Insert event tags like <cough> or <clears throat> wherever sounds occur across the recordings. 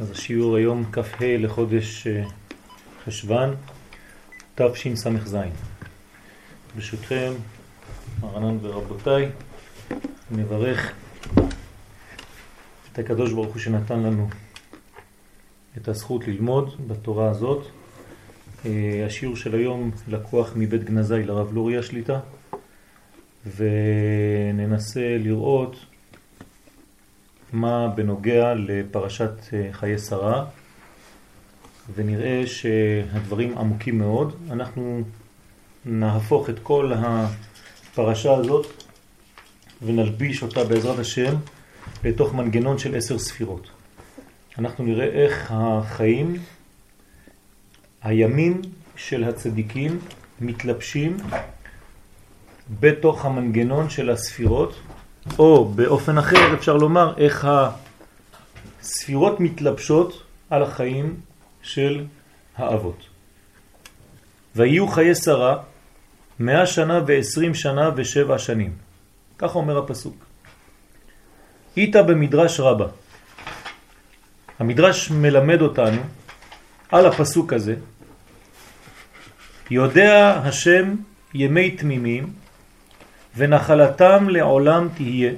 אז השיעור היום כ"ה לחודש אה, חשוון תשס"ז. ברשותכם, מרנן ורבותיי, נברך את הקדוש ברוך הוא שנתן לנו את הזכות ללמוד בתורה הזאת. אה, השיעור של היום לקוח מבית גנזי לרב לורי השליטה, וננסה לראות מה בנוגע לפרשת אה, חיי שרה, ונראה שהדברים עמוקים מאוד. אנחנו נהפוך את כל הפרשה הזאת ונלביש אותה בעזרת השם לתוך מנגנון של עשר ספירות. אנחנו נראה איך החיים, הימים של הצדיקים מתלבשים בתוך המנגנון של הספירות או באופן אחר אפשר לומר איך הספירות מתלבשות על החיים של האבות. ויהיו חיי שרה מאה שנה ועשרים שנה ושבע שנים. כך אומר הפסוק. איתה במדרש רבה. המדרש מלמד אותנו על הפסוק הזה, יודע השם ימי תמימים ונחלתם לעולם תהיה.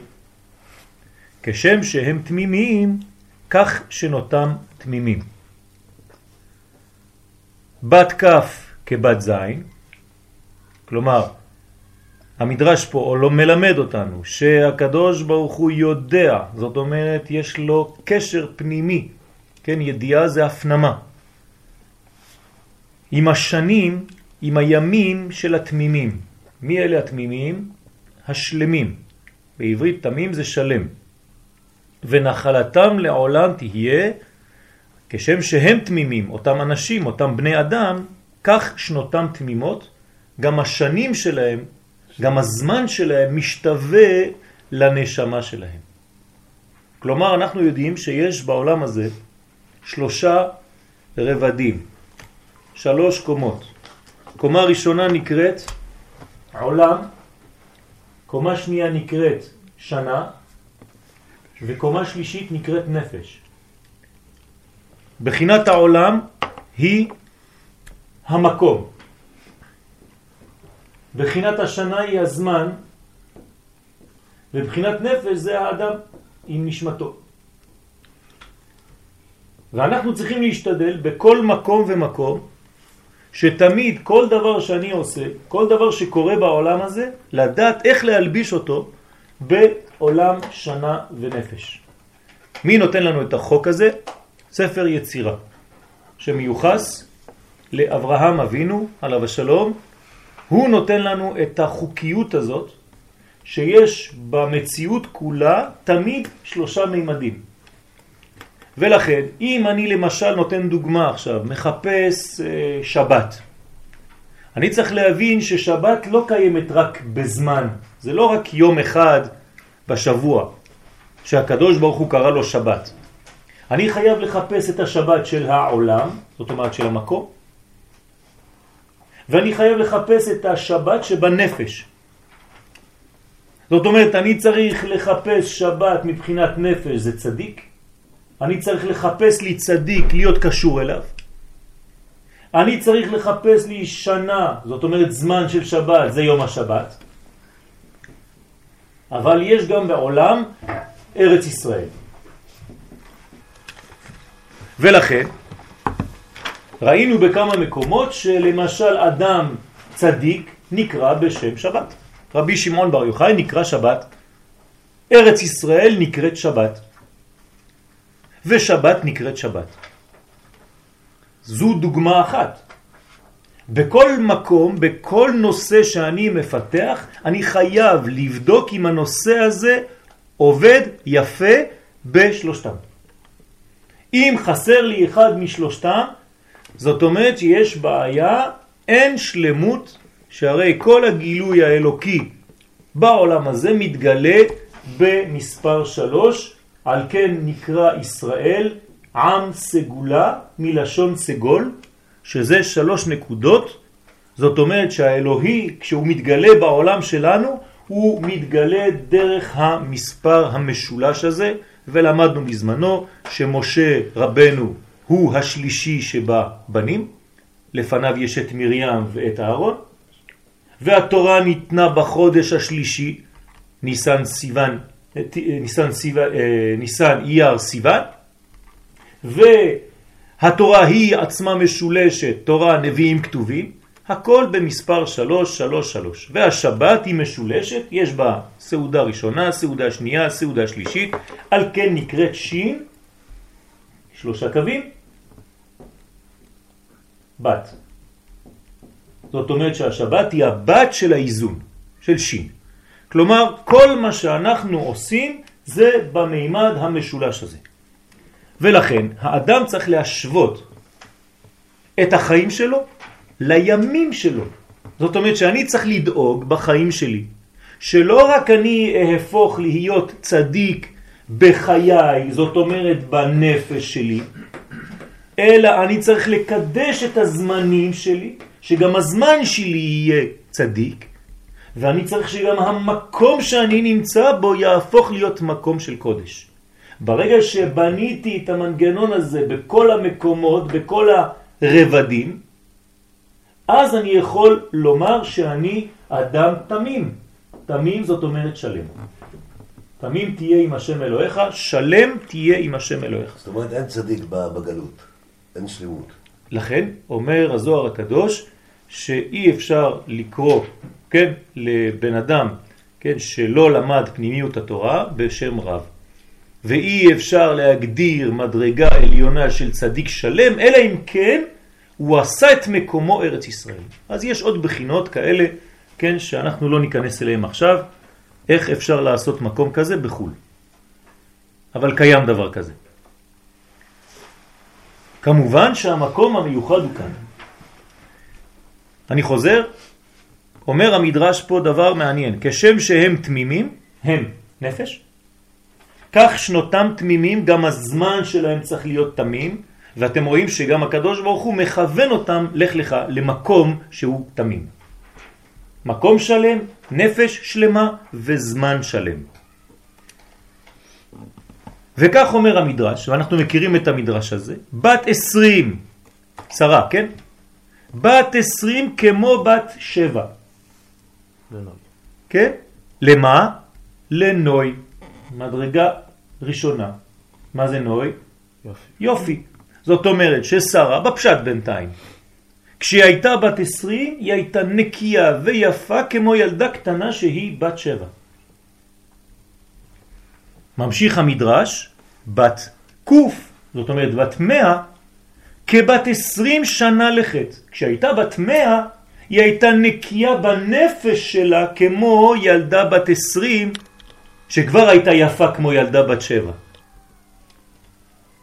כשם שהם תמימים, כך שנותם תמימים. בת כף כבת זין, כלומר, המדרש פה לא מלמד אותנו שהקדוש ברוך הוא יודע, זאת אומרת יש לו קשר פנימי, כן, ידיעה זה הפנמה. עם השנים, עם הימים של התמימים. מי אלה התמימים? השלמים. בעברית תמים זה שלם. ונחלתם לעולם תהיה, כשם שהם תמימים, אותם אנשים, אותם בני אדם, כך שנותם תמימות, גם השנים שלהם, גם הזמן שלהם משתווה לנשמה שלהם. כלומר, אנחנו יודעים שיש בעולם הזה שלושה רבדים, שלוש קומות. קומה ראשונה נקראת עולם, קומה שנייה נקראת שנה, וקומה שלישית נקראת נפש. בחינת העולם היא המקום. בחינת השנה היא הזמן, ובחינת נפש זה האדם עם נשמתו. ואנחנו צריכים להשתדל בכל מקום ומקום שתמיד כל דבר שאני עושה, כל דבר שקורה בעולם הזה, לדעת איך להלביש אותו בעולם שנה ונפש. מי נותן לנו את החוק הזה? ספר יצירה, שמיוחס לאברהם אבינו, עליו השלום, הוא נותן לנו את החוקיות הזאת, שיש במציאות כולה תמיד שלושה מימדים. ולכן, אם אני למשל נותן דוגמה עכשיו, מחפש אה, שבת, אני צריך להבין ששבת לא קיימת רק בזמן, זה לא רק יום אחד בשבוע שהקדוש ברוך הוא קרא לו שבת. אני חייב לחפש את השבת של העולם, זאת אומרת של המקום, ואני חייב לחפש את השבת שבנפש. זאת אומרת, אני צריך לחפש שבת מבחינת נפש, זה צדיק, אני צריך לחפש לי צדיק להיות קשור אליו. אני צריך לחפש לי שנה, זאת אומרת זמן של שבת, זה יום השבת. אבל יש גם בעולם ארץ ישראל. ולכן ראינו בכמה מקומות שלמשל אדם צדיק נקרא בשם שבת. רבי שמעון בר יוחאי נקרא שבת, ארץ ישראל נקראת שבת. ושבת נקראת שבת. זו דוגמה אחת. בכל מקום, בכל נושא שאני מפתח, אני חייב לבדוק אם הנושא הזה עובד יפה בשלושתם. אם חסר לי אחד משלושתם, זאת אומרת שיש בעיה, אין שלמות, שהרי כל הגילוי האלוקי בעולם הזה מתגלה במספר שלוש, על כן נקרא ישראל עם סגולה מלשון סגול, שזה שלוש נקודות, זאת אומרת שהאלוהי כשהוא מתגלה בעולם שלנו הוא מתגלה דרך המספר המשולש הזה, ולמדנו בזמנו שמשה רבנו הוא השלישי שבבנים, לפניו יש את מרים ואת אהרון, והתורה ניתנה בחודש השלישי, ניסן סיוון, ניסן, סיוון, ניסן אייר סיוון, והתורה היא עצמה משולשת, תורה, נביאים, כתובים, הכל במספר 333. והשבת היא משולשת, יש בה סעודה ראשונה, סעודה שנייה, סעודה שלישית, על כן נקראת שין, שלושה קווים, בת. זאת אומרת שהשבת היא הבת של האיזון, של שין. כלומר, כל מה שאנחנו עושים זה במימד המשולש הזה. ולכן האדם צריך להשוות את החיים שלו לימים שלו. זאת אומרת שאני צריך לדאוג בחיים שלי, שלא רק אני אהפוך להיות צדיק בחיי, זאת אומרת בנפש שלי, אלא אני צריך לקדש את הזמנים שלי, שגם הזמן שלי יהיה צדיק, ואני צריך שגם המקום שאני נמצא בו יהפוך להיות מקום של קודש. ברגע שבניתי את המנגנון הזה בכל המקומות, בכל הרבדים, אז אני יכול לומר שאני אדם תמים. תמים זאת אומרת שלם. תמים תהיה עם השם אלוהיך, שלם תהיה עם השם אלוהיך. זאת אומרת אין צדיק בגלות, אין שלמות. לכן אומר הזוהר הקדוש שאי אפשר לקרוא, כן, לבן אדם, כן, שלא למד פנימיות התורה בשם רב. ואי אפשר להגדיר מדרגה עליונה של צדיק שלם, אלא אם כן הוא עשה את מקומו ארץ ישראל. אז יש עוד בחינות כאלה, כן, שאנחנו לא ניכנס אליהם עכשיו, איך אפשר לעשות מקום כזה בחו"ל. אבל קיים דבר כזה. כמובן שהמקום המיוחד הוא כאן. אני חוזר, אומר המדרש פה דבר מעניין, כשם שהם תמימים, הם נפש, כך שנותם תמימים, גם הזמן שלהם צריך להיות תמים, ואתם רואים שגם הקדוש ברוך הוא מכוון אותם, לך לך, למקום שהוא תמים. מקום שלם, נפש שלמה וזמן שלם. וכך אומר המדרש, ואנחנו מכירים את המדרש הזה, בת עשרים, שרה, כן? בת עשרים כמו בת שבע. לנוי. כן? למה? לנוי. מדרגה ראשונה. מה זה נוי? יופי. יופי. זאת אומרת ששרה, בפשט בינתיים, כשהיא הייתה בת עשרים, היא הייתה נקייה ויפה כמו ילדה קטנה שהיא בת שבע. ממשיך המדרש, בת קוף, זאת אומרת בת מאה, כבת עשרים שנה לחטא. כשהייתה בת מאה, היא הייתה נקייה בנפש שלה כמו ילדה בת עשרים, שכבר הייתה יפה כמו ילדה בת שבע.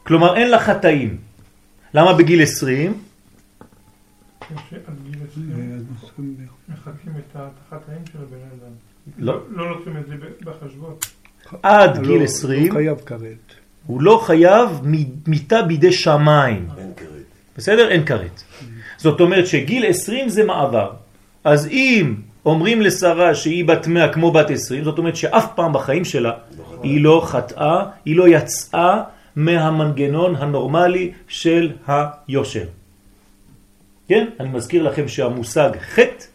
כלומר אין לה חטאים. למה בגיל 20? מחכים את החטאים של הבן אדם. לא. לא לוקחים את זה בחשבון. עד גיל 20 לא חייב כרת. הוא לא חייב מיטה בידי שמיים. אין כרת. בסדר? אין כרת. זאת אומרת שגיל 20 זה מעבר. אז אם אומרים לשרה שהיא בת 100 כמו בת 20, זאת אומרת שאף פעם בחיים שלה היא לא חטאה, היא לא יצאה מהמנגנון הנורמלי של היושר. כן? אני מזכיר לכם שהמושג חטא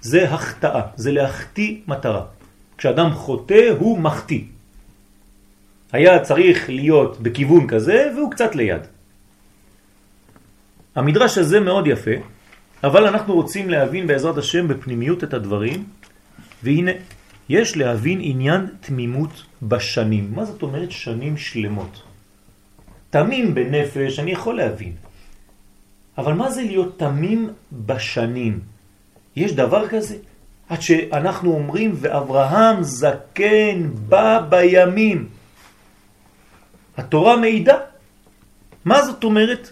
זה החטאה, זה להחטיא מטרה. כשאדם חוטא הוא מחטיא. היה צריך להיות בכיוון כזה והוא קצת ליד. המדרש הזה מאוד יפה, אבל אנחנו רוצים להבין בעזרת השם בפנימיות את הדברים, והנה, יש להבין עניין תמימות בשנים. מה זאת אומרת שנים שלמות? תמים בנפש אני יכול להבין. אבל מה זה להיות תמים בשנים? יש דבר כזה? עד שאנחנו אומרים, ואברהם זקן בא בימים. התורה מעידה. מה זאת אומרת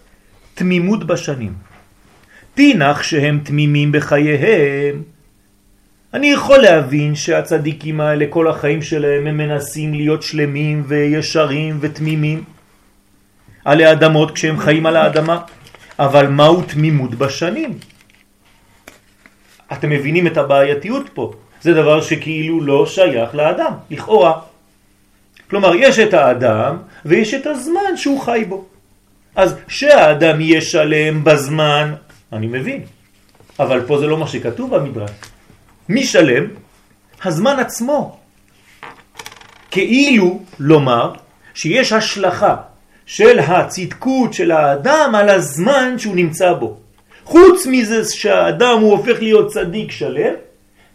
תמימות בשנים? תינח שהם תמימים בחייהם. אני יכול להבין שהצדיקים האלה כל החיים שלהם הם מנסים להיות שלמים וישרים ותמימים. על האדמות כשהם חיים על האדמה, אבל מהו תמימות בשנים? אתם מבינים את הבעייתיות פה. זה דבר שכאילו לא שייך לאדם, לכאורה. כלומר, יש את האדם ויש את הזמן שהוא חי בו. אז שהאדם יהיה שלם בזמן, אני מבין. אבל פה זה לא מה שכתוב במדרש. מי שלם? הזמן עצמו. כאילו לומר שיש השלכה של הצדקות של האדם על הזמן שהוא נמצא בו. חוץ מזה שהאדם הוא הופך להיות צדיק שלם,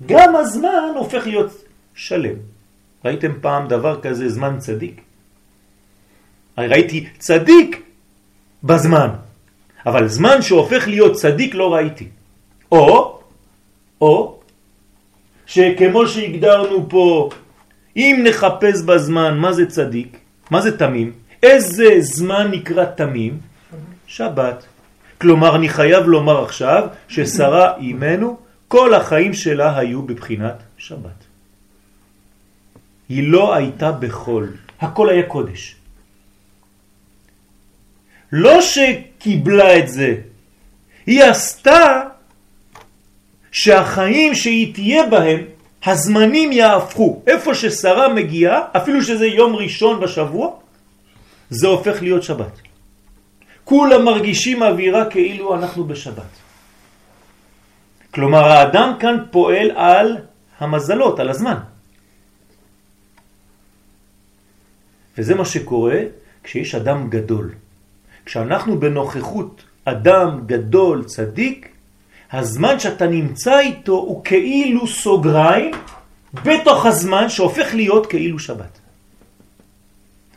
גם הזמן הופך להיות שלם. ראיתם פעם דבר כזה זמן צדיק? ראיתי צדיק בזמן, אבל זמן שהופך להיות צדיק לא ראיתי. או, או, שכמו שהגדרנו פה, אם נחפש בזמן מה זה צדיק, מה זה תמים, איזה זמן נקרא תמים? שבת. כלומר, אני חייב לומר עכשיו ששרה אימנו, כל החיים שלה היו בבחינת שבת. היא לא הייתה בחול, הכל היה קודש. לא שקיבלה את זה, היא עשתה שהחיים שהיא תהיה בהם, הזמנים יהפכו. איפה ששרה מגיעה, אפילו שזה יום ראשון בשבוע, זה הופך להיות שבת. כולם מרגישים אווירה כאילו אנחנו בשבת. כלומר, האדם כאן פועל על המזלות, על הזמן. וזה מה שקורה כשיש אדם גדול. כשאנחנו בנוכחות אדם גדול, צדיק, הזמן שאתה נמצא איתו הוא כאילו סוגריים בתוך הזמן שהופך להיות כאילו שבת.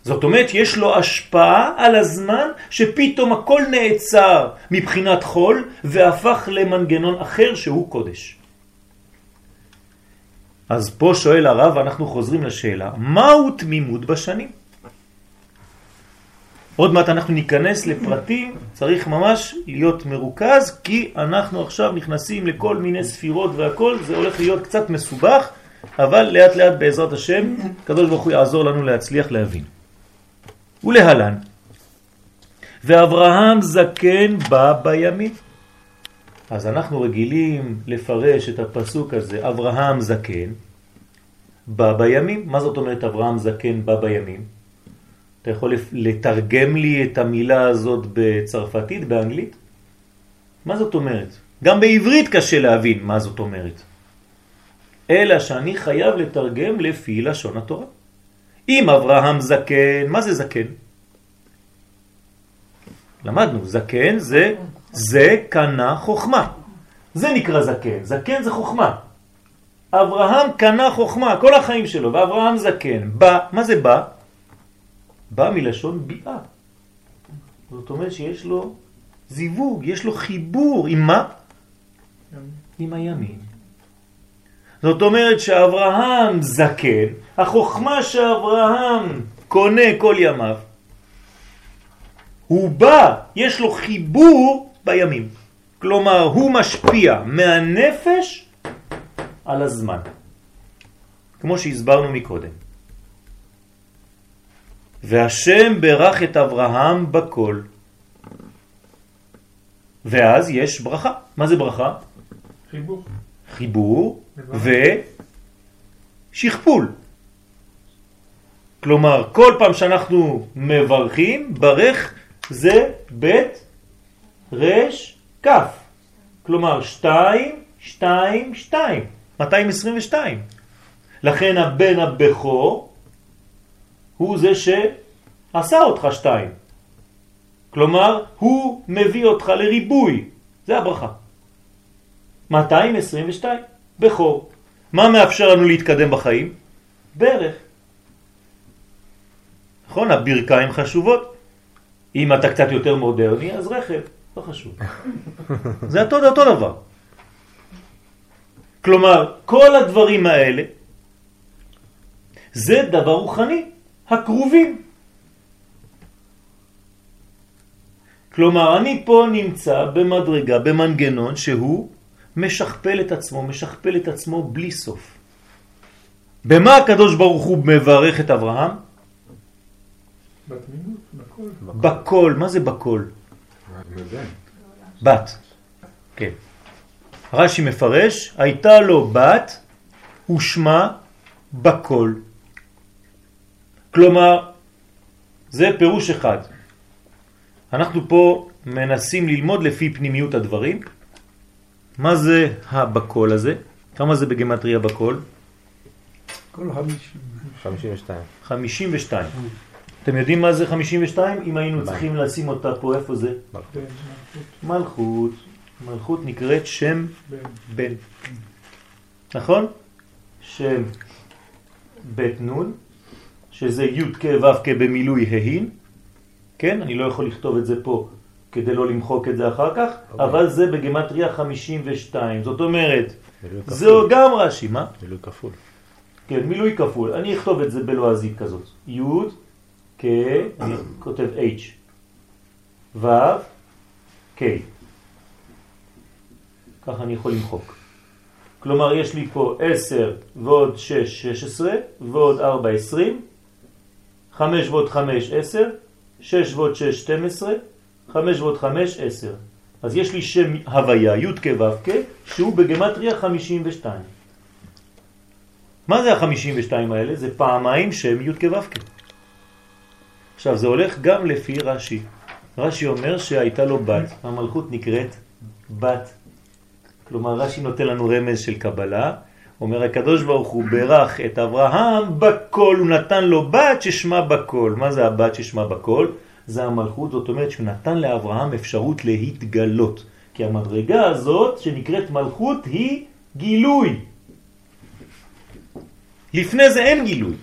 זאת אומרת, יש לו השפעה על הזמן שפתאום הכל נעצר מבחינת חול והפך למנגנון אחר שהוא קודש. אז פה שואל הרב, אנחנו חוזרים לשאלה, מהו תמימות בשנים? עוד מעט אנחנו ניכנס לפרטים, צריך ממש להיות מרוכז, כי אנחנו עכשיו נכנסים לכל מיני ספירות והכל, זה הולך להיות קצת מסובך, אבל לאט לאט בעזרת השם, קדוש ברוך הוא יעזור לנו להצליח להבין. ולהלן, ואברהם זקן בא בימים. אז אנחנו רגילים לפרש את הפסוק הזה, אברהם זקן בא בימים. מה זאת אומרת אברהם זקן בא בימים? אתה יכול לתרגם לי את המילה הזאת בצרפתית, באנגלית? מה זאת אומרת? גם בעברית קשה להבין מה זאת אומרת. אלא שאני חייב לתרגם לפי לשון התורה. אם אברהם זקן, מה זה זקן? למדנו, זקן זה זה קנה חוכמה. זה נקרא זקן, זקן זה חוכמה. אברהם קנה חוכמה כל החיים שלו, ואברהם זקן. בא, מה זה בא? בא מלשון ביאה. זאת אומרת שיש לו זיווג, יש לו חיבור, עם מה? עם הימין. זאת אומרת שאברהם זקן, החוכמה שאברהם קונה כל ימיו, הוא בא, יש לו חיבור בימים. כלומר, הוא משפיע מהנפש על הזמן. כמו שהסברנו מקודם. והשם ברך את אברהם בכל. ואז יש ברכה. מה זה ברכה? חיבור. חיבור ושכפול. כלומר, כל פעם שאנחנו מברכים, ברך זה בית רש כף. כלומר, שתיים, שתיים, שתיים. 222. לכן הבן הבכור הוא זה שעשה אותך שתיים. כלומר, הוא מביא אותך לריבוי. זה הברכה. 222, בכור. מה מאפשר לנו להתקדם בחיים? ברך. נכון, הברכיים חשובות. אם אתה קצת יותר מודרני, אז רכב, לא חשוב. <laughs> זה אותו, אותו דבר. כלומר, כל הדברים האלה זה דבר רוחני. הקרובים. כלומר, אני פה נמצא במדרגה, במנגנון שהוא משכפל את עצמו, משכפל את עצמו בלי סוף. במה הקדוש ברוך הוא מברך את אברהם? בתמימות, בכל. בכל, מה זה בכל? בת, כן. רש"י מפרש, הייתה לו בת ושמה בכל. כלומר, זה פירוש אחד. אנחנו פה מנסים ללמוד לפי פנימיות הדברים. מה זה הבקול הזה? כמה זה בגמטריה בקול? כל חמישים. 52. 52. אתם יודעים מה זה 52? אם היינו? צריכים לשים אותה פה, איפה זה? מלכות, מלכות. מלכות נקראת שם בן. בן. נכון? שם בית נון, שזה י' כ' ו' כ' במילוי ההין. כן? אני לא יכול לכתוב את זה פה כדי לא למחוק את זה אחר כך, אוקיי. אבל זה בגמטריה 52. זאת אומרת, מילוי כפול. גם רש"י, מה? מילוי כפול. כן, מילוי כפול. אני אכתוב את זה בלועזית כזאת. י' כ... אני כותב H. ו' K. ככה אני יכול למחוק. כלומר, יש לי פה 10 ועוד 6, 16, ועוד 4, 20, 5 ועוד 5, 10, 6 ועוד 6, 12, 5 ועוד 5, 10. אז יש לי שם הוויה, י' כ' ו' כ', שהוא בגמטריה 52. מה זה ה-52 האלה? זה פעמיים שם י' כ' ו' כ'. עכשיו, זה הולך גם לפי רש"י. רש"י אומר שהייתה לו בת, המלכות נקראת בת. כלומר, רש"י נותן לנו רמז של קבלה, אומר הקדוש ברוך הוא ברך את אברהם בכל, הוא נתן לו בת ששמה בכל. מה זה הבת ששמה בכל? זה המלכות, זאת אומרת שהוא נתן לאברהם אפשרות להתגלות. כי המדרגה הזאת שנקראת מלכות היא גילוי. לפני זה אין גילוי.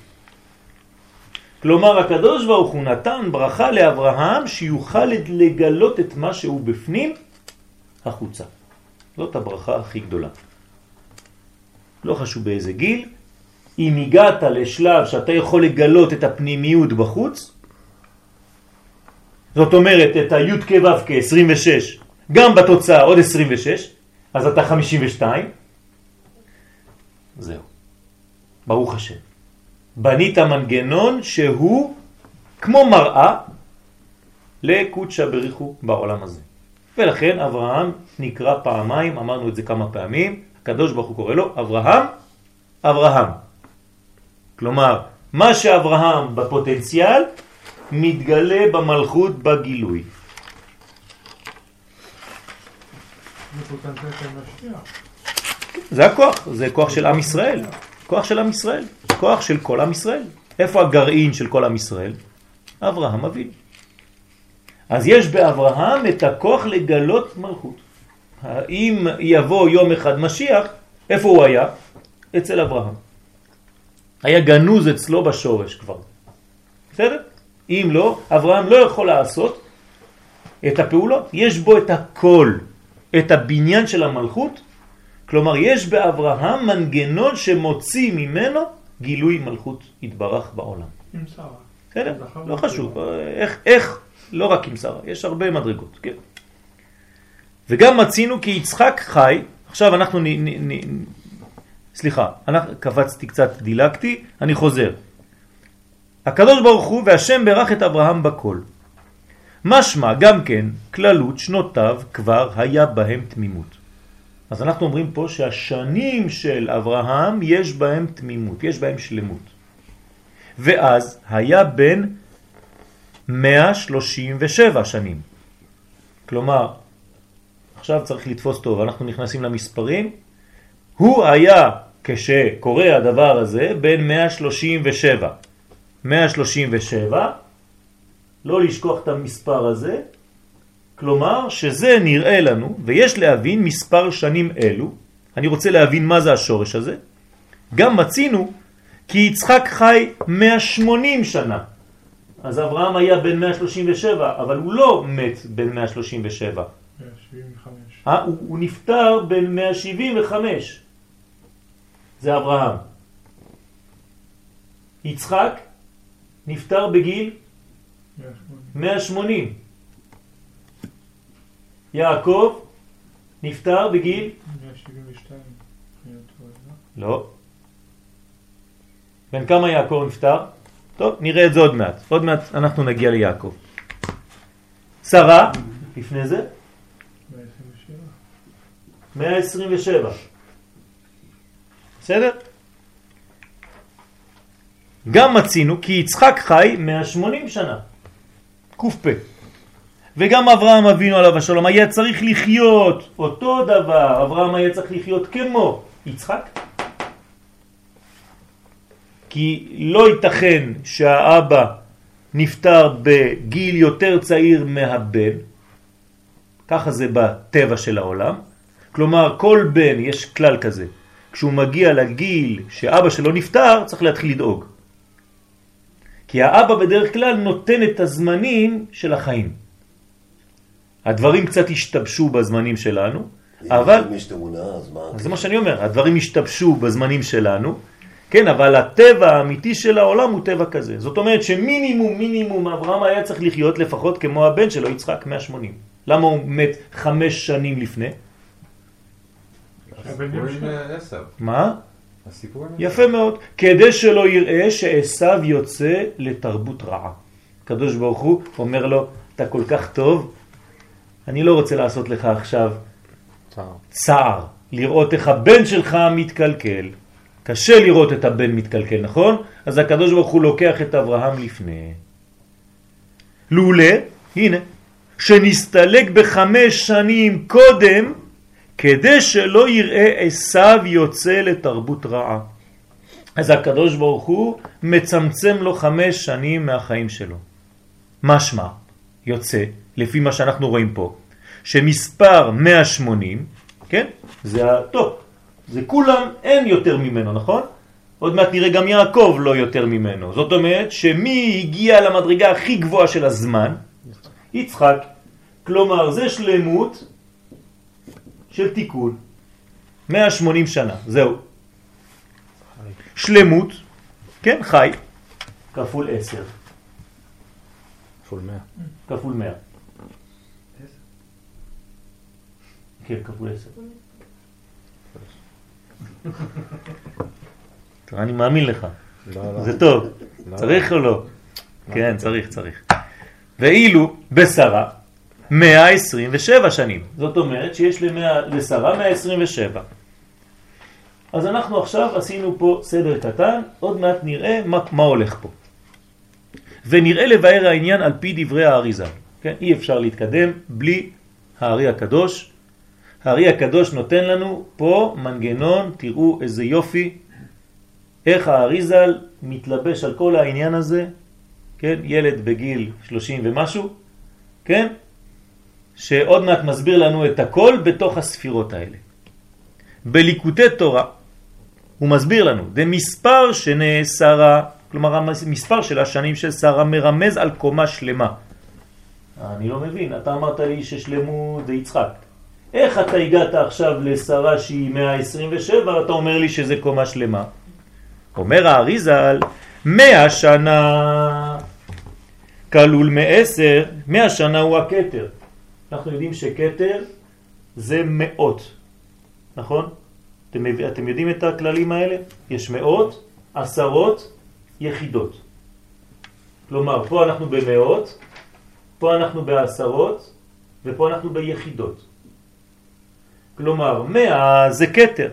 כלומר, הקדוש ברוך הוא נתן ברכה לאברהם שיוכל לגלות את מה שהוא בפנים החוצה. זאת הברכה הכי גדולה. לא חשוב באיזה גיל, אם הגעת לשלב שאתה יכול לגלות את הפנימיות בחוץ, זאת אומרת את הי' כ' ו' כ' 26, גם בתוצאה עוד 26, אז אתה 52, זהו. ברוך השם. בנית מנגנון שהוא כמו מראה לקודשא בריחו בעולם הזה. ולכן אברהם נקרא פעמיים, אמרנו את זה כמה פעמים, הקדוש ברוך הוא קורא לו אברהם, אברהם. כלומר, מה שאברהם בפוטנציאל מתגלה במלכות בגילוי. זה הכוח, זה כוח של עם ישראל. כוח של עם ישראל, כוח של כל עם ישראל. איפה הגרעין של כל עם ישראל? אברהם אבינו. אז יש באברהם את הכוח לגלות מלכות. אם יבוא יום אחד משיח, איפה הוא היה? אצל אברהם. היה גנוז אצלו בשורש כבר. בסדר? אם לא, אברהם לא יכול לעשות את הפעולות. יש בו את הכל, את הבניין של המלכות. כלומר, יש באברהם מנגנון שמוציא ממנו גילוי מלכות התברך בעולם. עם שרה. בסדר? זכר לא. חשוב. איך, איך, לא רק עם שרה, יש הרבה מדרגות, כן. וגם מצינו כי יצחק חי, עכשיו אנחנו נ... נ, נ סליחה, אנחנו, קפצתי קצת, דילגתי, אני חוזר. הקדוש ברוך הוא והשם ברך את אברהם בכל. משמע גם כן, כללות שנותיו כבר היה בהם תמימות. אז אנחנו אומרים פה שהשנים של אברהם יש בהם תמימות, יש בהם שלמות. ואז היה בן 137 שנים. כלומר, עכשיו צריך לתפוס טוב, אנחנו נכנסים למספרים. הוא היה, כשקורה הדבר הזה, בן 137. 137, לא לשכוח את המספר הזה, כלומר שזה נראה לנו, ויש להבין מספר שנים אלו, אני רוצה להבין מה זה השורש הזה, גם מצינו כי יצחק חי 180 שנה. אז אברהם היה בן 137, אבל הוא לא מת בן 137. 175. אה, הוא, הוא נפטר בן 175. זה אברהם. יצחק נפטר בגיל 180. 180. יעקב נפטר בגיל 172. אני לא לא? לא. בן כמה יעקב נפטר? טוב, נראה את זה עוד מעט. עוד מעט אנחנו נגיע ליעקב. שרה, לפני זה, 127. 127. בסדר? גם מצינו כי יצחק חי 180 שנה. ק"פ. וגם אברהם אבינו עליו השלום היה צריך לחיות אותו דבר, אברהם היה צריך לחיות כמו יצחק. כי לא ייתכן שהאבא נפטר בגיל יותר צעיר מהבן, ככה זה בטבע של העולם. כלומר, כל בן, יש כלל כזה, כשהוא מגיע לגיל שאבא שלו נפטר, צריך להתחיל לדאוג. כי האבא בדרך כלל נותן את הזמנים של החיים. הדברים קצת השתבשו בזמנים שלנו, אבל... אם יש תאונה, אז מה? זה מה שאני אומר, הדברים השתבשו בזמנים שלנו, כן, אבל הטבע האמיתי של העולם הוא טבע כזה. זאת אומרת שמינימום, מינימום, אברהם היה צריך לחיות לפחות כמו הבן שלו, יצחק, 180. למה הוא מת חמש שנים לפני? מה? יפה מאוד. כדי שלא יראה שעשיו יוצא לתרבות רעה. הקדוש ברוך הוא אומר לו, אתה כל כך טוב, אני לא רוצה לעשות לך עכשיו צער. צער, לראות איך הבן שלך מתקלקל. קשה לראות את הבן מתקלקל, נכון? אז הקדוש ברוך הוא לוקח את אברהם לפני. לולא, הנה, שנסתלק בחמש שנים קודם, כדי שלא יראה עשיו יוצא לתרבות רעה. אז הקדוש ברוך הוא מצמצם לו חמש שנים מהחיים שלו. משמע, יוצא, לפי מה שאנחנו רואים פה, שמספר 180, כן? זה הטופ. זה כולם, אין יותר ממנו, נכון? עוד מעט נראה גם יעקב לא יותר ממנו. זאת אומרת שמי הגיע למדרגה הכי גבוהה של הזמן? יצחק. כלומר, זה שלמות של תיקון. 180 שנה, זהו. שלמות, כן, חי, כפול 10, כפול 100. כפול 100. כן, כפול 10. אני מאמין לך, לא, לא. זה טוב. לא. צריך או לא? כן, צריך, צריך. ואילו בשרה 127 שנים. זאת אומרת שיש למאה- לשרה 127. אז אנחנו עכשיו עשינו פה סדר קטן, עוד מעט נראה מה, מה הולך פה. ונראה לבאר העניין על פי דברי האריזה. כן? אי אפשר להתקדם בלי הארי הקדוש. הארי הקדוש נותן לנו פה מנגנון, תראו איזה יופי, איך האריזל מתלבש על כל העניין הזה, כן? ילד בגיל 30 ומשהו, כן? שעוד מעט מסביר לנו את הכל בתוך הספירות האלה. בליקוטי תורה הוא מסביר לנו, זה מספר שנאסרה, כלומר המספר של השנים של שרה מרמז על קומה שלמה. אני לא מבין, אתה אמרת לי ששלמות זה יצחק. איך אתה הגעת עכשיו לשרה שהיא 127 ואתה אומר לי שזה קומה שלמה? אומר האריזל, מאה שנה כלול מעשר, מאה שנה הוא הכתר. אנחנו יודעים שכתר זה מאות, נכון? אתם, אתם יודעים את הכללים האלה? יש מאות, עשרות, יחידות. כלומר, פה אנחנו במאות, פה אנחנו בעשרות, ופה אנחנו ביחידות. כלומר, מאה זה כתר.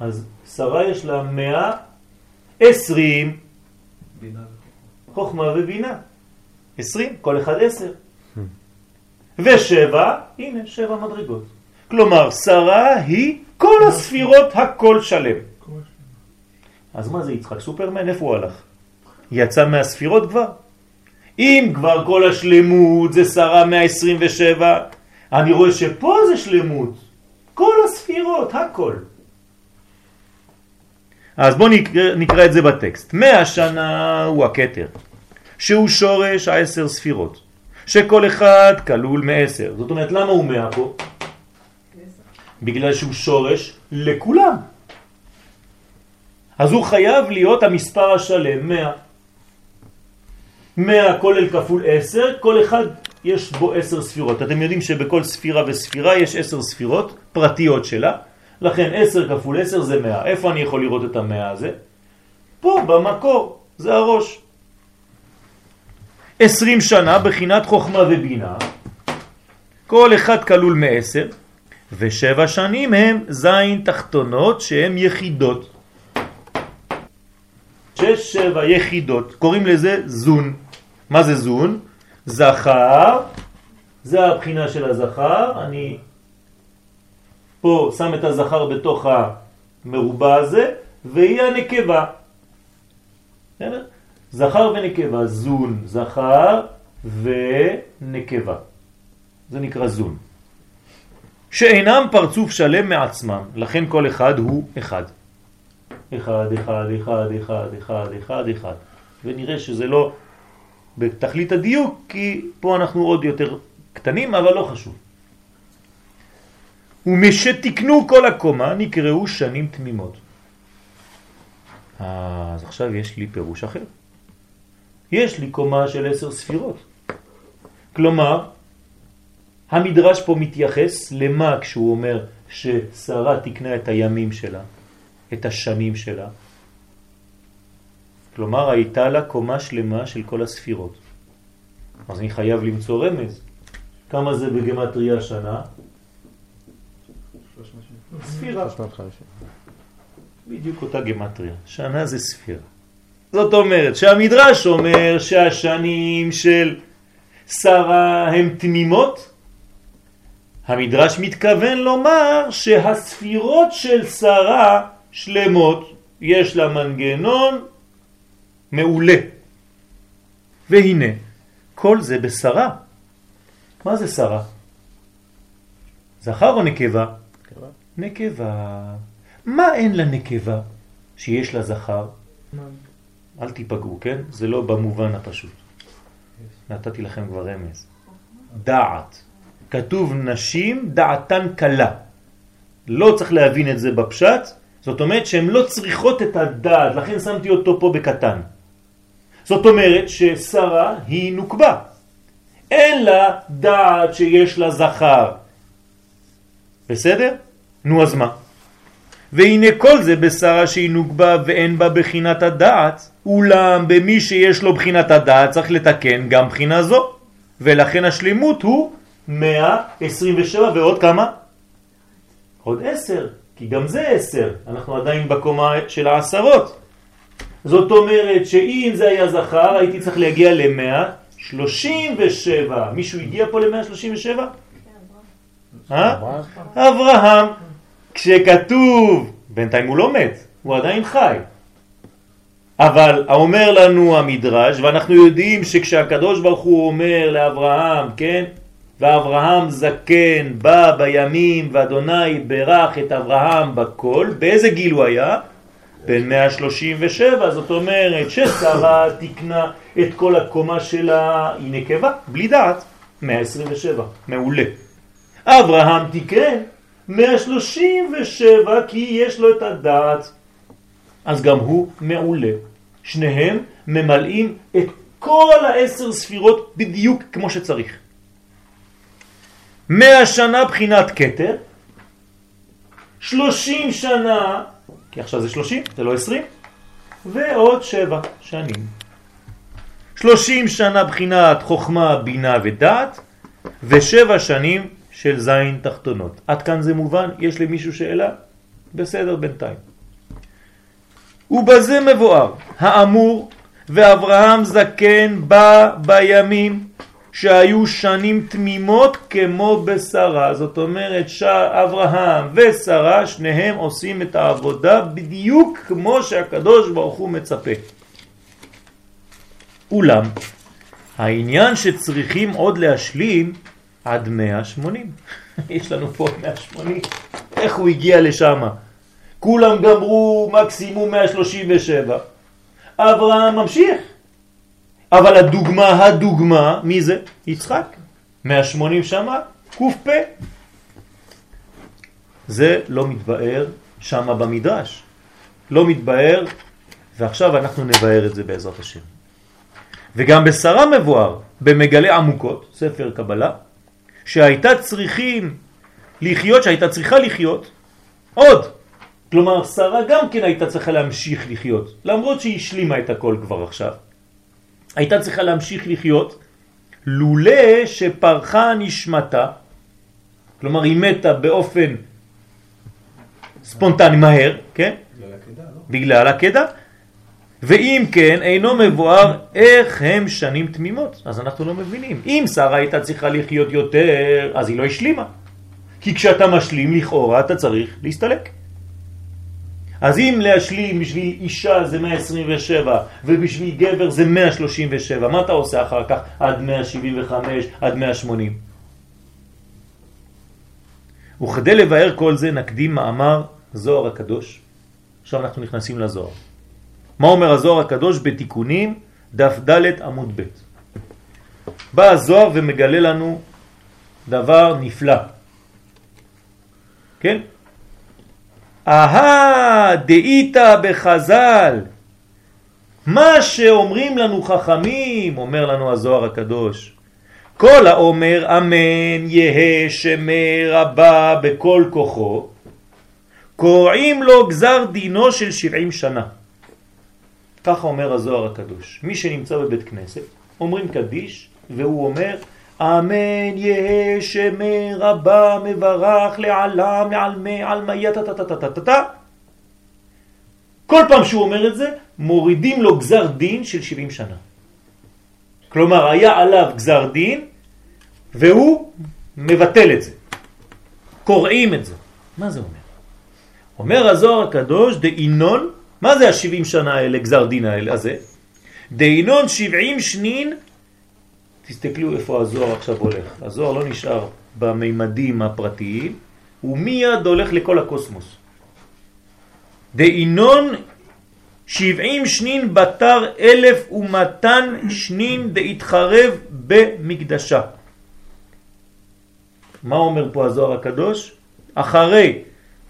אז שרה יש לה מאה עשרים חוכמה ובינה. עשרים, כל אחד עשר. ושבע, הנה, שבע מדרגות. כלומר, שרה היא כל הספירות הכל שלם. אז מה זה יצחק סופרמן? איפה הוא הלך? יצא מהספירות כבר? אם כבר כל השלמות זה שרה 127, אני רואה שפה זה שלמות. כל הספירות, הכל. אז בואו נקרא, נקרא את זה בטקסט. מאה שנה הוא הכתר, שהוא שורש העשר ספירות, שכל אחד כלול מעשר. זאת אומרת, למה הוא מאה פה? בגלל שהוא שורש לכולם. אז הוא חייב להיות המספר השלם, 100. 100 כולל כפול 10, כל אחד יש בו 10 ספירות. אתם יודעים שבכל ספירה וספירה יש 10 ספירות פרטיות שלה, לכן 10 כפול 10 זה 100. איפה אני יכול לראות את המאה הזה? פה, במקור, זה הראש. 20 שנה בחינת חוכמה ובינה, כל אחד כלול מעשר, ושבע שנים הם זין תחתונות שהם יחידות. שש 27 יחידות, קוראים לזה זון. מה זה זון? זכר, זה הבחינה של הזכר, אני פה שם את הזכר בתוך המרובע הזה, והיא הנקבה. זכר ונקבה, זון, זכר ונקבה. זה נקרא זון. שאינם פרצוף שלם מעצמם, לכן כל אחד הוא אחד. אחד, אחד, אחד, אחד, אחד, אחד, אחד. ונראה שזה לא בתכלית הדיוק, כי פה אנחנו עוד יותר קטנים, אבל לא חשוב. ומשתקנו כל הקומה נקראו שנים תמימות. אז עכשיו יש לי פירוש אחר. יש לי קומה של עשר ספירות. כלומר, המדרש פה מתייחס למה כשהוא אומר ששרה תקנה את הימים שלה, את השנים שלה. כלומר, הייתה לה קומה שלמה של כל הספירות. אז אני חייב למצוא רמז. כמה זה בגמטריה שנה? ספירה. בדיוק אותה גמטריה. שנה זה ספירה. זאת אומרת שהמדרש אומר שהשנים של שרה הם תמימות, המדרש מתכוון לומר שהספירות של שרה שלמות, יש לה מנגנון מעולה. והנה, כל זה בשרה. מה זה שרה? זכר או נקבה? נקבה. נקבה. מה אין לה נקבה שיש לה זכר? אל תיפגעו, כן? זה לא במובן הפשוט. נתתי לכם כבר רמז. דעת. כתוב נשים דעתן קלה. לא צריך להבין את זה בפשט, זאת אומרת שהן לא צריכות את הדעת, לכן שמתי אותו פה בקטן. זאת אומרת ששרה היא נוקבה. אין לה דעת שיש לה זכר. בסדר? נו אז מה? והנה כל זה בשרה שהיא נוגבה ואין בה בחינת הדעת, אולם במי שיש לו בחינת הדעת צריך לתקן גם בחינה זו, ולכן השלימות הוא 127 ועוד כמה? עוד 10, כי גם זה 10, אנחנו עדיין בקומה של העשרות. זאת אומרת שאם זה היה זכר הייתי צריך להגיע ל-137. מישהו הגיע פה ל-137? אה? אברהם. כשכתוב, בינתיים הוא לא מת, הוא עדיין חי. אבל אומר לנו המדרש, ואנחנו יודעים שכשהקדוש ברוך הוא אומר לאברהם, כן, ואברהם זקן בא בימים ואדוני ברך את אברהם בכל, באיזה גיל הוא היה? בן 137, זאת אומרת ששרה תקנה את כל הקומה שלה, היא נקבה, בלי דעת, 127, מעולה. אברהם תיקן 137 כי יש לו את הדעת, אז גם הוא מעולה. שניהם ממלאים את כל העשר ספירות בדיוק כמו שצריך. מאה שנה בחינת קטר, שלושים שנה, כי עכשיו זה שלושים, זה לא עשרים, ועוד שבע שנים. שלושים שנה בחינת חוכמה, בינה ודעת, ושבע שנים של זין תחתונות. עד כאן זה מובן? יש למישהו שאלה? בסדר בינתיים. ובזה מבואר האמור ואברהם זקן בא בימים שהיו שנים תמימות כמו בשרה. זאת אומרת שאברהם ושרה שניהם עושים את העבודה בדיוק כמו שהקדוש ברוך הוא מצפה. אולם העניין שצריכים עוד להשלים עד 180. <laughs> יש לנו פה 180. איך הוא הגיע לשם? כולם גמרו מקסימום 137. אברהם ממשיך. אבל הדוגמה, הדוגמה, מי זה? יצחק. 180 שמה, פה. זה לא מתבאר שמה במדרש. לא מתבאר, ועכשיו אנחנו נבאר את זה בעזרת השם. וגם בשרה מבואר, במגלה עמוקות, ספר קבלה, שהייתה צריכים לחיות, שהייתה צריכה לחיות עוד. כלומר, שרה גם כן הייתה צריכה להמשיך לחיות, למרות שהיא השלימה את הכל כבר עכשיו. הייתה צריכה להמשיך לחיות לולא שפרחה נשמתה, כלומר היא מתה באופן ספונטני מהר, כן? בגלל הקדה, לא? בגלל. ואם כן, אינו מבואר איך הם שנים תמימות. אז אנחנו לא מבינים. אם שרה הייתה צריכה לחיות יותר, אז היא לא השלימה. כי כשאתה משלים, לכאורה אתה צריך להסתלק. אז אם להשלים בשביל אישה זה 127 ובשביל גבר זה 137, מה אתה עושה אחר כך עד 175, עד 180? וכדי לבאר כל זה נקדים מאמר זוהר הקדוש. עכשיו אנחנו נכנסים לזוהר. מה אומר הזוהר הקדוש בתיקונים דף ד' עמוד ב'. בא הזוהר ומגלה לנו דבר נפלא. כן? אהה דאיתא בחז"ל מה שאומרים לנו חכמים, אומר לנו הזוהר הקדוש, כל האומר אמן יהא שמי רבה בכל כוחו, קוראים לו גזר דינו של שבעים שנה. ככה אומר הזוהר הקדוש. מי שנמצא בבית כנסת, אומרים קדיש, והוא אומר, אמן יהא שמי רבה מברך לעלם לעלמי עלמיה טה כל פעם שהוא אומר את זה, מורידים לו גזר דין של 70 שנה. כלומר, היה עליו גזר דין, והוא מבטל את זה. קוראים את זה. מה זה אומר? אומר הזוהר הקדוש, דאינון, מה זה ה-70 שנה האלה, גזר דין האלה, הזה? דאינון 70 שנין, תסתכלו איפה הזוהר עכשיו הולך. הזוהר לא נשאר במימדים הפרטיים, הוא מיד הולך לכל הקוסמוס. דאינון 70 שנין בתר אלף ומתן שנין דהתחרב במקדשה. מה אומר פה הזוהר הקדוש? אחרי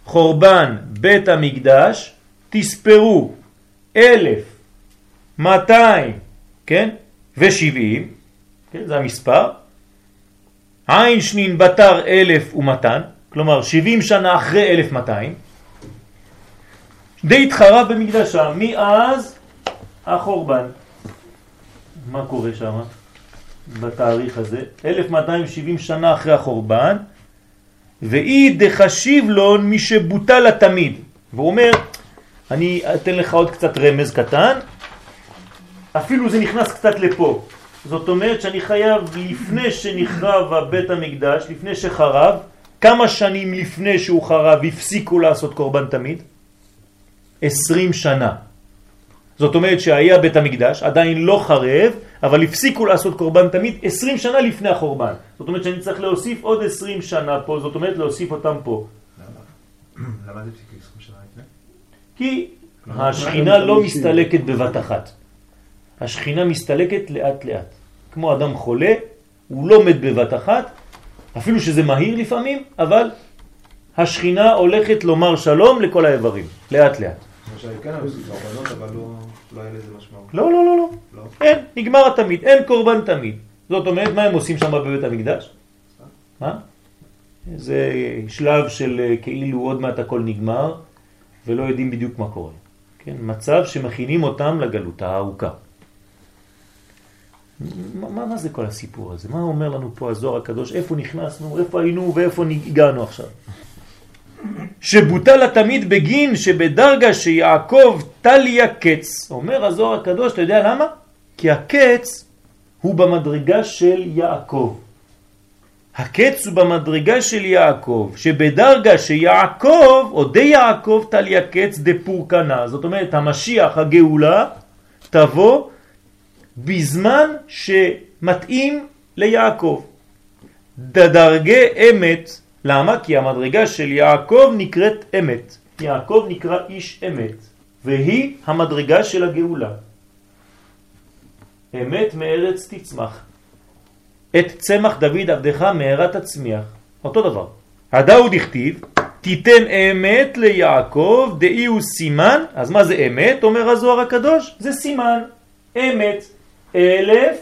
חורבן בית המקדש תספרו אלף, מאתיים, כן? ושבעים, כן? זה המספר. עין שנין בתר אלף ומתן, כלומר שבעים שנה אחרי אלף מאתיים. די התחרה במקדשה, מאז החורבן. מה קורה שם בתאריך הזה? 1270 שנה אחרי החורבן, ואי דחשיב לו מי שבוטל לתמיד. והוא אומר, אני אתן לך עוד קצת רמז קטן, אפילו זה נכנס קצת לפה. זאת אומרת שאני חייב לפני שנחרב הבית המקדש, לפני שחרב, כמה שנים לפני שהוא חרב הפסיקו לעשות קורבן תמיד? עשרים שנה. זאת אומרת שהיה בית המקדש, עדיין לא חרב, אבל הפסיקו לעשות קורבן תמיד עשרים שנה לפני החורבן. זאת אומרת שאני צריך להוסיף עוד עשרים שנה פה, זאת אומרת להוסיף אותם פה. למה <clears throat> זה הפסיק 20 שנה לפני? כי השכינה לא מסתלקת בבת אחת. השכינה מסתלקת לאט לאט. כמו אדם חולה, הוא לא מת בבת אחת, אפילו שזה מהיר לפעמים, אבל השכינה הולכת לומר שלום לכל האיברים, לאט לאט. כן, לא לא. לא, לא, לא, לא. לא? אין, נגמר התמיד, אין קורבן תמיד. זאת אומרת, מה הם עושים שם בבית המקדש? מה? זה שלב של אה, כאילו עוד מעט הכל נגמר, ולא יודעים בדיוק מה קורה. כן? מצב שמכינים אותם לגלות הארוכה. מה, מה, זה כל הסיפור הזה? מה אומר לנו פה הזוהר הקדוש? איפה נכנסנו? איפה היינו ואיפה הגענו עכשיו? שבוטל התמיד בגין שבדרגה שיעקב טליה קץ. אומר הזוהר הקדוש, אתה יודע למה? כי הקץ הוא במדרגה של יעקב. הקץ הוא במדרגה של יעקב, שבדרגה שיעקב, או די יעקב טליה קץ דפורקנה. זאת אומרת, המשיח, הגאולה, תבוא בזמן שמתאים ליעקב. דדרגי אמת למה? כי המדרגה של יעקב נקראת אמת. יעקב נקרא איש אמת, והיא המדרגה של הגאולה. אמת מארץ תצמח. את צמח דוד עבדך מהרת תצמיח. אותו דבר. הדאו דכתיב, תיתן אמת ליעקב, דאי הוא סימן. אז מה זה אמת? אומר הזוהר הקדוש. זה סימן. אמת. אלף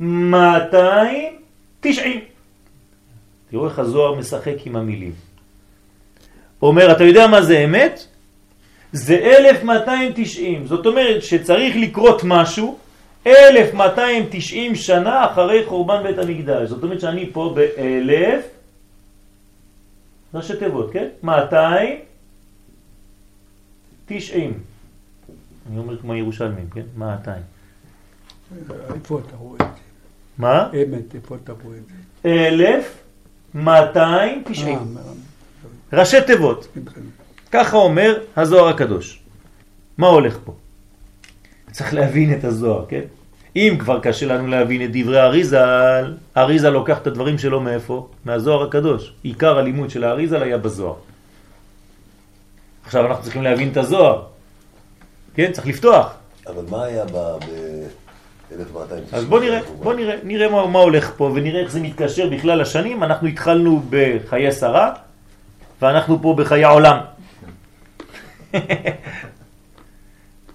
מאתיים תשעים. תראו איך הזוהר משחק עם המילים. אומר, אתה יודע מה זה אמת? זה 1290. זאת אומרת שצריך לקרות משהו 1290 שנה אחרי חורבן בית המקדש. זאת אומרת שאני פה באלף, ראשי תיבות, כן? 290. אני אומר כמו ירושלמים, כן? מעתיים. איפה אתה רואה את זה? מה? אמת, איפה אתה רואה את זה? 1290. אה, ראשי תיבות. ככה אומר הזוהר הקדוש. מה הולך פה? צריך להבין את הזוהר, כן? אם כבר קשה לנו להבין את דברי אריזל, אריזל לוקח את הדברים שלו מאיפה? מהזוהר הקדוש. עיקר הלימוד של האריזל היה בזוהר. עכשיו אנחנו צריכים להבין את הזוהר. כן? צריך לפתוח. אבל מה היה ב-1290? אז בוא נראה, בוא נראה, נראה מה, מה הולך פה ונראה איך זה מתקשר בכלל לשנים. אנחנו התחלנו בחיי שרה ואנחנו פה בחיי העולם.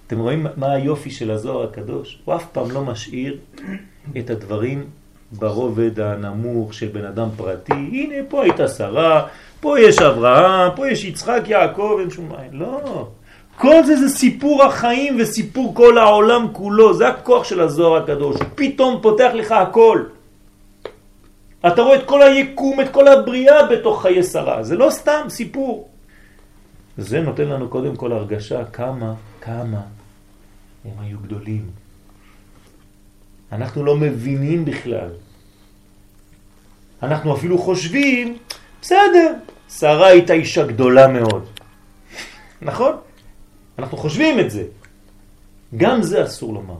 אתם רואים מה היופי של הזוהר הקדוש? הוא אף פעם לא משאיר את הדברים ברובד הנמוך של בן אדם פרטי. הנה, פה הייתה שרה, פה יש אברהם, פה יש יצחק, יעקב, אין שום. לא. כל זה זה סיפור החיים וסיפור כל העולם כולו. זה הכוח של הזוהר הקדוש. פתאום פותח לך הכל. אתה רואה את כל היקום, את כל הבריאה בתוך חיי שרה. זה לא סתם סיפור. זה נותן לנו קודם כל הרגשה כמה, כמה הם היו גדולים. אנחנו לא מבינים בכלל. אנחנו אפילו חושבים, בסדר, שרה הייתה אישה גדולה מאוד. נכון? אנחנו חושבים את זה. גם זה אסור לומר.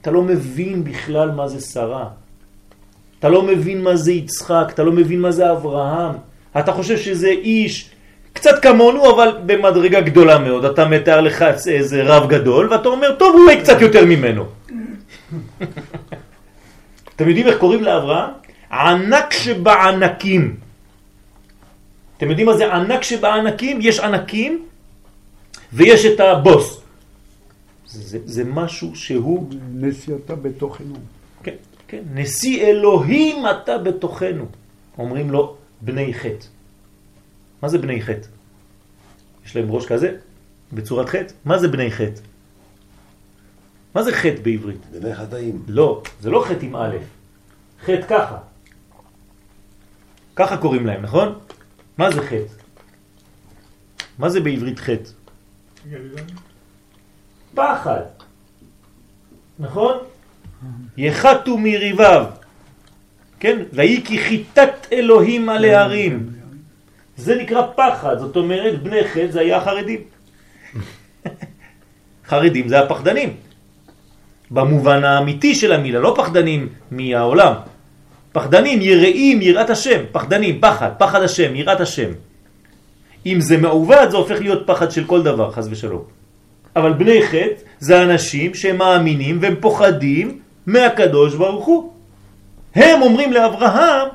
אתה לא מבין בכלל מה זה שרה. אתה לא מבין מה זה יצחק, אתה לא מבין מה זה אברהם. אתה חושב שזה איש קצת כמונו, אבל במדרגה גדולה מאוד. אתה מתאר לך איזה רב גדול, ואתה אומר, טוב, יהיה קצת יותר ממנו. <laughs> אתם יודעים איך קוראים לאברהם? ענק שבענקים. אתם יודעים מה זה ענק שבענקים? יש ענקים ויש את הבוס. זה, זה משהו שהוא, נשיאתה בתוכנו. כן, כן, נשיא אלוהים אתה בתוכנו. אומרים לו בני חטא. מה זה בני חטא? יש להם ראש כזה, בצורת חטא. מה זה בני חטא? מה זה חטא בעברית? בני חטאים. לא, זה לא חטא עם א', חטא ככה. ככה קוראים להם, נכון? מה זה חטא? מה זה בעברית חטא? פחד. נכון? יחתו מריביו. כן? ויהי כי חיטת אלוהים על ההרים. זה נקרא פחד, זאת אומרת בני חטא זה היה החרדים. <laughs> חרדים זה הפחדנים. במובן האמיתי של המילה, לא פחדנים מהעולם. פחדנים, יראים, יראת השם, פחדנים, פחד, פחד השם, יראת השם. אם זה מעובד זה הופך להיות פחד של כל דבר, חז ושלום. אבל בני חטא זה אנשים שהם מאמינים והם פוחדים מהקדוש ברוך הוא. הם אומרים לאברהם,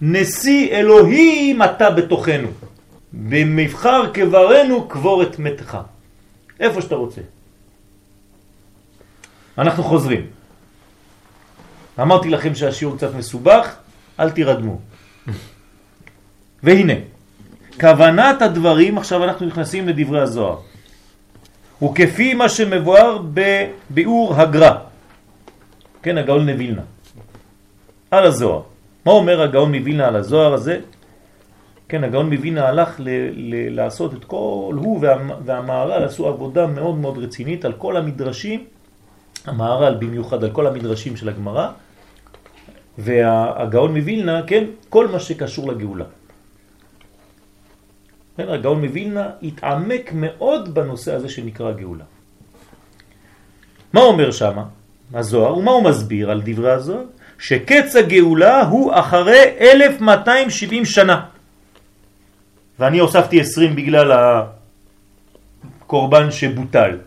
נשיא אלוהים אתה בתוכנו. במבחר קברנו קבור את מתך. איפה שאתה רוצה. אנחנו חוזרים. אמרתי לכם שהשיעור קצת מסובך, אל תירדמו. והנה, כוונת הדברים, עכשיו אנחנו נכנסים לדברי הזוהר. וכפי מה שמבואר בביאור הגר"א, כן, הגאון מווילנה, על הזוהר. מה אומר הגאון מווילנה על הזוהר הזה? כן, הגאון מווילנה הלך לעשות את כל, הוא וה, והמהר"ל עשו עבודה מאוד מאוד רצינית על כל המדרשים, המהר"ל במיוחד על כל המדרשים של הגמרא, והגאון מווילנה, כן, כל מה שקשור לגאולה. כן, הגאון מווילנה התעמק מאוד בנושא הזה שנקרא גאולה. מה אומר שם הזוהר ומה הוא מסביר על דברי הזוהר? שקץ הגאולה הוא אחרי 1270 שנה. ואני הוספתי 20 בגלל הקורבן שבוטל.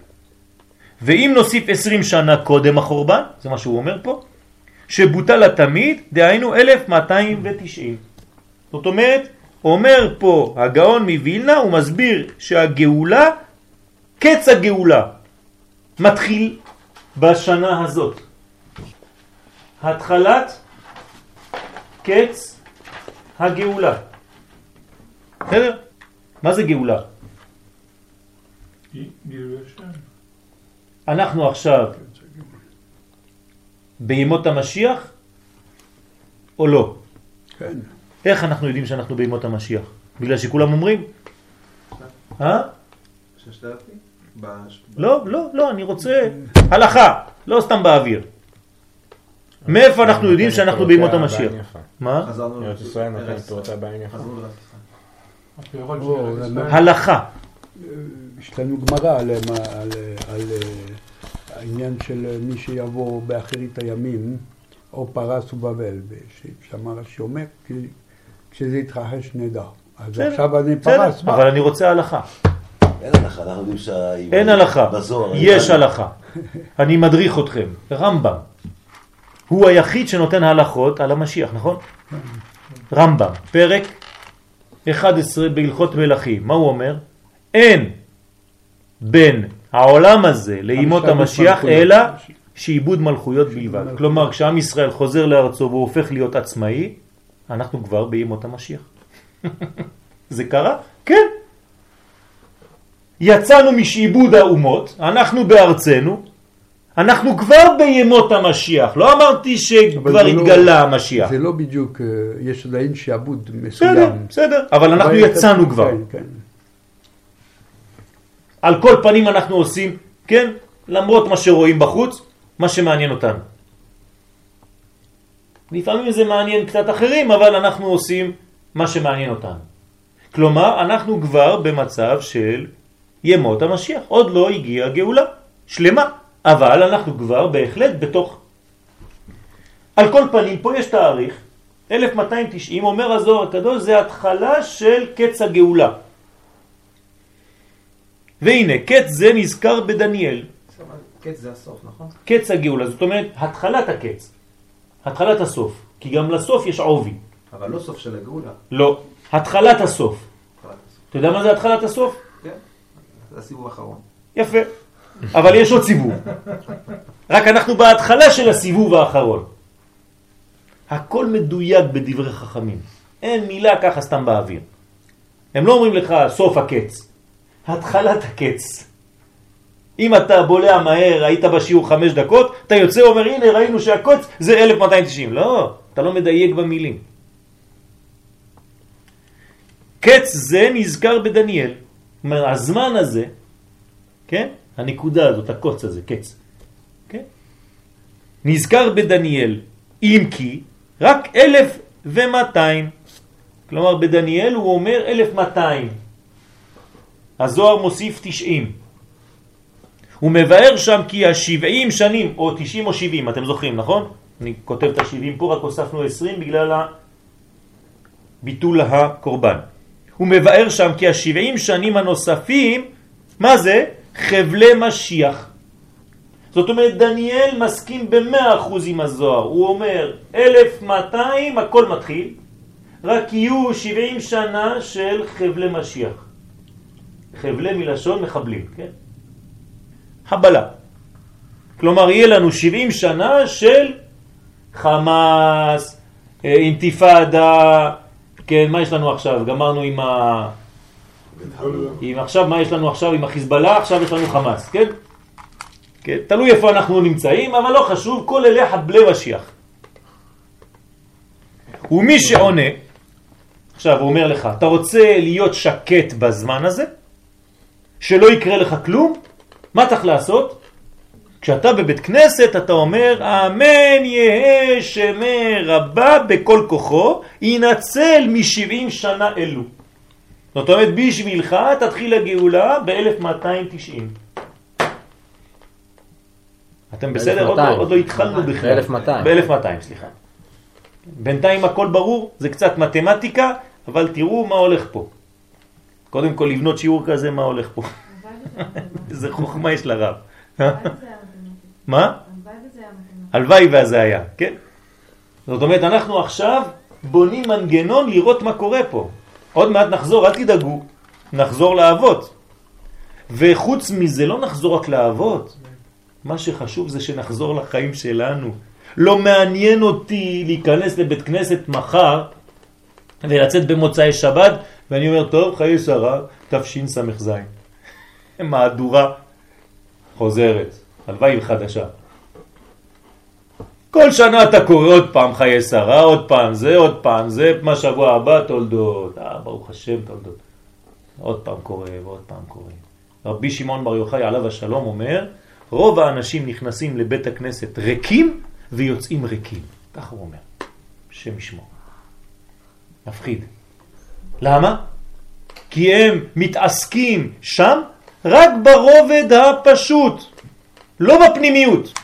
ואם נוסיף 20 שנה קודם החורבן, זה מה שהוא אומר פה, שבוטל התמיד, דהיינו 1290. זאת אומרת, אומר פה הגאון מווילנה, הוא מסביר שהגאולה, קץ הגאולה, מתחיל בשנה הזאת. התחלת קץ הגאולה. בסדר? מה זה גאולה? אנחנו עכשיו בימות המשיח או לא? כן. איך אנחנו יודעים שאנחנו בימות המשיח? בגלל שכולם אומרים? אה? לא, לא, לא, אני רוצה הלכה, לא סתם באוויר. מאיפה אנחנו יודעים שאנחנו בימות המשיח? מה? חזרנו ארץ ישראל נותנת לארץ תורתה בעין יפה. חזרנו לארץ ישראל. הפירות או, של ארץ למה- ישראל. הלכה. יש לנו גמרא על, על, על, על אה, העניין של מי שיבוא באחרית הימים, או פרס ובבל, ושם רש"י אומר, כי כשזה יתרחש נדע. אז עכשיו אני פרס. אבל אני רוצה הלכה. אין הלכה, אנחנו יודעים שה... אין הלכה. יש הלכה. אני מדריך אתכם. רמב"ם. הוא היחיד שנותן הלכות על המשיח, נכון? רמב"ם, פרק 11 בהלכות מלכים. מה הוא אומר? אין בין העולם הזה לימות המשיח. אלא שעיבוד מלכויות בלבד. כלומר, כשעם ישראל חוזר לארצו והוא הופך להיות עצמאי, אנחנו כבר בימות המשיח. <laughs> זה קרה? כן. יצאנו משעיבוד האומות, אנחנו בארצנו, אנחנו כבר בימות המשיח. לא אמרתי שכבר לא- התגלה המשיח. זה לא בדיוק, אה, יש עדיין שעבוד בסדר, מסוים. בסדר, אבל אנחנו אבל- יצאנו כבר. כן, כן. על כל פנים אנחנו עושים, כן, למרות מה שרואים בחוץ, מה שמעניין אותנו. לפעמים זה מעניין קצת אחרים, אבל אנחנו עושים מה שמעניין אותנו. כלומר, אנחנו כבר במצב של ימות המשיח. עוד לא הגיעה גאולה שלמה, אבל אנחנו כבר בהחלט בתוך. על כל פנים, פה יש תאריך, 1290, אומר הזוהר הקדוש, זה התחלה של קץ הגאולה. והנה, קץ זה נזכר בדניאל, קץ זה הסוף, נכון? קץ הגאולה, זאת אומרת, התחלת הקץ, התחלת הסוף, כי גם לסוף יש עובי. אבל לא סוף של הגאולה. לא, התחלת הסוף. אתה יודע מה זה התחלת הסוף? כן. זה הסיבוב האחרון. יפה. אבל יש עוד סיבוב. רק אנחנו בהתחלה של הסיבוב האחרון. הכל מדויק בדברי חכמים. אין מילה ככה סתם באוויר. הם לא אומרים לך סוף הקץ. התחלת הקץ. אם אתה בולע מהר, היית בשיעור חמש דקות, אתה יוצא ואומר, הנה ראינו שהקוץ זה 1290. לא, אתה לא מדייק במילים. קץ זה נזכר בדניאל. אומרת, הזמן הזה, כן? הנקודה הזאת, הקוץ הזה, קץ. כן? נזכר בדניאל, אם כי רק אלף ומאתיים. כלומר, בדניאל הוא אומר אלף מאתיים. הזוהר מוסיף תשעים. הוא מבאר שם כי השבעים שנים, או תשעים או שבעים, אתם זוכרים, נכון? אני כותב את השבעים פה, רק הוספנו עשרים בגלל ביטול הקורבן. הוא מבאר שם כי השבעים שנים הנוספים, מה זה? חבלי משיח. זאת אומרת, דניאל מסכים במאה אחוז עם הזוהר. הוא אומר, 1200 הכל מתחיל, רק יהיו 70 שנה של חבלי משיח. חבלי מלשון מחבלים, כן? חבלה. כלומר, יהיה לנו 70 שנה של חמאס, אה, אינתיפאדה, כן, מה יש לנו עכשיו? גמרנו עם ה... עם עכשיו, מה יש לנו עכשיו עם החיזבאללה? עכשיו יש לנו חמאס, כן? כן? תלוי איפה אנחנו נמצאים, אבל לא חשוב, כל אלה חבלי משיח. ומי שעונה, עכשיו הוא אומר לך, אתה רוצה להיות שקט בזמן הזה? שלא יקרה לך כלום? מה צריך לעשות? כשאתה בבית כנסת אתה אומר אמן יהא שמי רבה בכל כוחו ינצל מ-70 שנה אלו. זאת אומרת בשבילך תתחיל הגאולה ב-1290. אתם בסדר? עוד, לא- עוד לא התחלנו בכלל. ב-1200. ב-1200, סליחה. בינתיים הכל ברור, זה קצת מתמטיקה, אבל תראו מה הולך פה. קודם כל לבנות שיעור כזה, מה הולך פה. <laughs> איזה חוכמה יש לרב. מה? הלוואי וזה היה, כן? זאת אומרת, אנחנו עכשיו בונים מנגנון לראות מה קורה פה. עוד מעט נחזור, אל תדאגו, נחזור לעבוד. וחוץ מזה, לא נחזור רק לעבוד. מה שחשוב זה שנחזור לחיים שלנו. לא מעניין אותי להיכנס לבית כנסת מחר ולצאת במוצאי שבת, ואני אומר, טוב, חיי שרה, תשס"ז. מהדורה חוזרת, הלוואי חדשה. כל שנה אתה קורא עוד פעם חיי שרה, עוד פעם זה, עוד פעם זה, מה שבוע הבא תולדות, אה, ברוך השם תולדות. עוד פעם קורא ועוד פעם קורא. רבי שמעון בר יוחאי עליו השלום אומר, רוב האנשים נכנסים לבית הכנסת ריקים ויוצאים ריקים. ככה הוא אומר, שם ישמור. מפחיד. למה? כי הם מתעסקים שם רק ברובד הפשוט, לא בפנימיות.